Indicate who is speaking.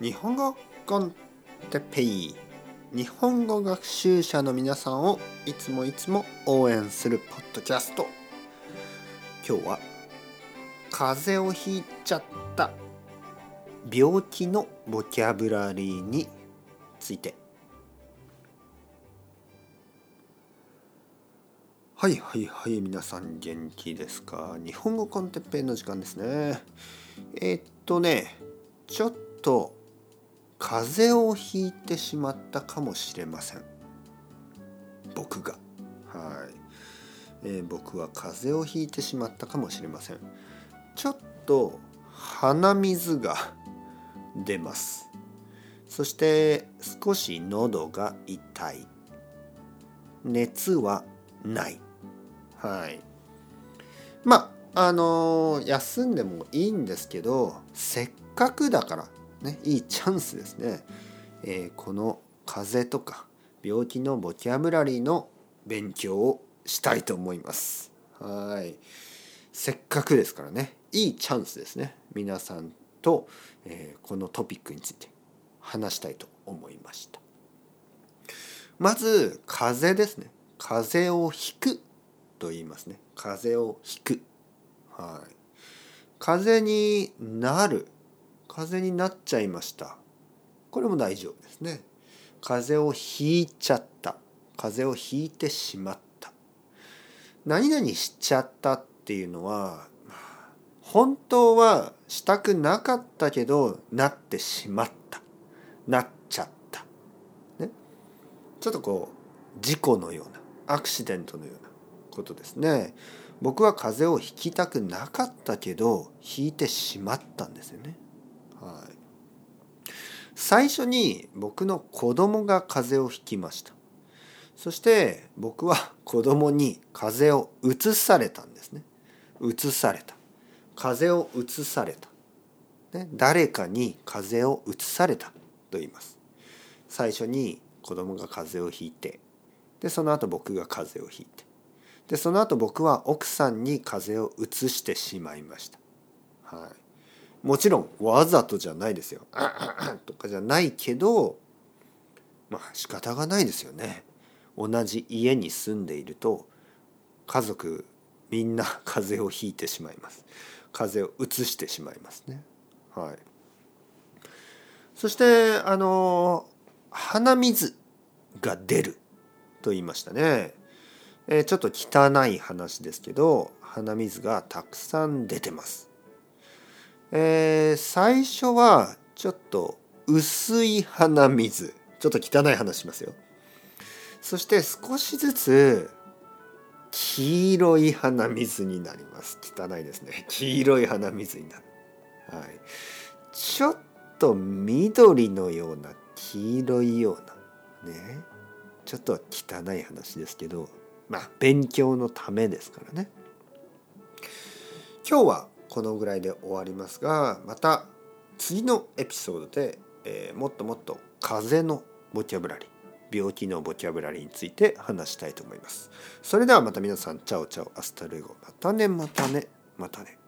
Speaker 1: 日本語コンテペイ日本語学習者の皆さんをいつもいつも応援するポッドキャスト。今日は風邪をひいちゃった病気のボキャブラリーについて。はいはいはい皆さん元気ですか？日本語コンテッペイの時間ですね。えー、っとねちょっと風邪をひいてしまったかもしれません。僕が。はい、えー、僕は風邪をひいてしまったかもしれません。ちょっと鼻水が 出ます。そして少し喉が痛い。熱はない。はい。まああのー、休んでもいいんですけどせっかくだからね、いいチャンスですね、えー、この風邪とか病気のボキャブラリーの勉強をしたいと思います。はい。せっかくですからねいいチャンスですね皆さんと、えー、このトピックについて話したいと思いました。まず風邪ですね。風邪をひくと言いますね。風邪をひく。はい。風邪になる風邪になっちゃいました。これも大丈夫ですね。風邪をひいちゃった。風邪をひいてしまった。何々しちゃったっていうのは本当はしたくなかったけどなってしまった。なっちゃった、ね、ちょっとこう事故のようなアクシデントのようなことですね。僕は風邪をひきたくなかったけどひいてしまったんですよね。はい、最初に僕の子供が風邪をひきました。そして僕は子供に風邪をうつされたんですね。うつされた。風邪をうつされた、ね、誰かに風邪をうつされたと言います。最初に子供が風邪をひいて。でその後僕が風邪をひいて。でその後僕は奥さんに風邪をうつしてしまいました。もちろんわざとじゃないですよ。とかじゃないけどまあ仕方がないですよね。同じ家に住んでいると家族みんな風邪をひいてしまいます。風邪をうつしてしまいますね。はい。そしてあの鼻水が出ると言いましたね。え、ちょっと汚い話ですけど鼻水がたくさん出てます。えー、最初はちょっと薄い鼻水。ちょっと汚い話しますよ。そして少しずつ黄色い鼻水になります。汚いですね。黄色い鼻水になる。はい。ちょっと緑のような黄色いようなね。ちょっと汚い話ですけどまあ勉強のためですからね。今日はこのぐらいで終わりますがまた次のエピソードで、えー、もっともっと風邪のボキャブラリー病気のボキャブラリーについて話したいと思います。それではまた皆さん ciao ciao hasta luego またねまたねまたね。